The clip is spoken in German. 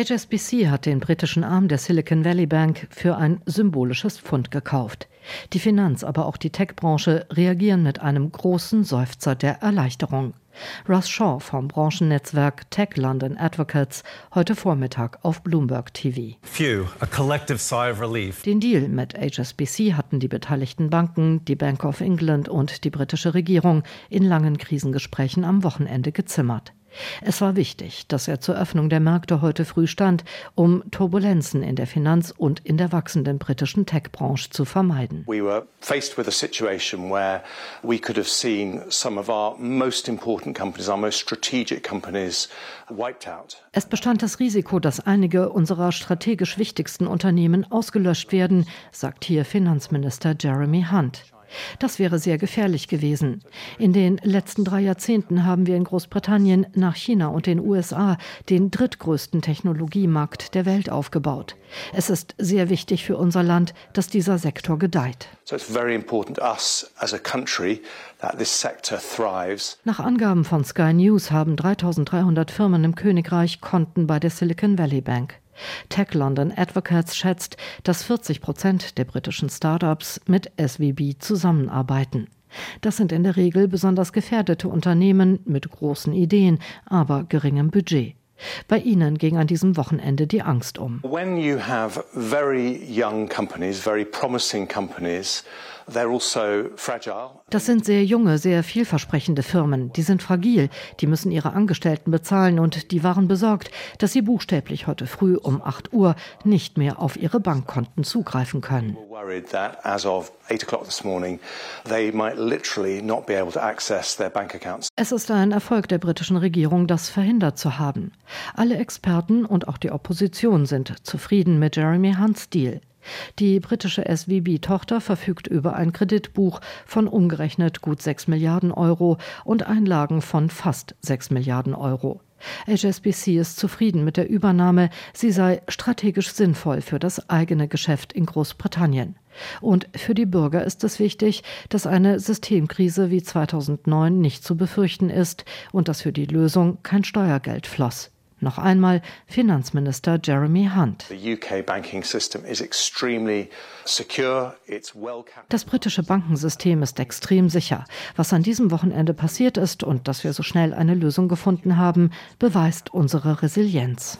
HSBC hat den britischen Arm der Silicon Valley Bank für ein symbolisches Pfund gekauft. Die Finanz, aber auch die Tech-Branche reagieren mit einem großen Seufzer der Erleichterung. Russ Shaw vom Branchennetzwerk Tech London Advocates heute Vormittag auf Bloomberg TV. Phew, a collective sigh of relief. Den Deal mit HSBC hatten die beteiligten Banken, die Bank of England und die britische Regierung in langen Krisengesprächen am Wochenende gezimmert. Es war wichtig, dass er zur Öffnung der Märkte heute früh stand, um Turbulenzen in der Finanz- und in der wachsenden britischen Tech-Branche zu vermeiden. We were faced with a situation where we could have seen some of our most important companies, our most strategic companies wiped out. Es bestand das Risiko, dass einige unserer strategisch wichtigsten Unternehmen ausgelöscht werden, sagt hier Finanzminister Jeremy Hunt. Das wäre sehr gefährlich gewesen. In den letzten drei Jahrzehnten haben wir in Großbritannien nach China und den USA den drittgrößten Technologiemarkt der Welt aufgebaut. Es ist sehr wichtig für unser Land, dass dieser Sektor gedeiht. Nach Angaben von Sky News haben 3300 Firmen im Königreich Konten bei der Silicon Valley Bank. Tech London Advocates schätzt, dass 40 Prozent der britischen Startups mit SVB zusammenarbeiten. Das sind in der Regel besonders gefährdete Unternehmen mit großen Ideen, aber geringem Budget. Bei ihnen ging an diesem Wochenende die Angst um. When you have very young companies, very promising companies, das sind sehr junge, sehr vielversprechende Firmen. Die sind fragil, die müssen ihre Angestellten bezahlen und die waren besorgt, dass sie buchstäblich heute früh um 8 Uhr nicht mehr auf ihre Bankkonten zugreifen können. Es ist ein Erfolg der britischen Regierung, das verhindert zu haben. Alle Experten und auch die Opposition sind zufrieden mit Jeremy Hunts Deal. Die britische SVB-Tochter verfügt über ein Kreditbuch von umgerechnet gut 6 Milliarden Euro und Einlagen von fast 6 Milliarden Euro. HSBC ist zufrieden mit der Übernahme, sie sei strategisch sinnvoll für das eigene Geschäft in Großbritannien. Und für die Bürger ist es wichtig, dass eine Systemkrise wie 2009 nicht zu befürchten ist und dass für die Lösung kein Steuergeld floss. Noch einmal Finanzminister Jeremy Hunt. Das britische Bankensystem ist extrem sicher. Was an diesem Wochenende passiert ist und dass wir so schnell eine Lösung gefunden haben, beweist unsere Resilienz.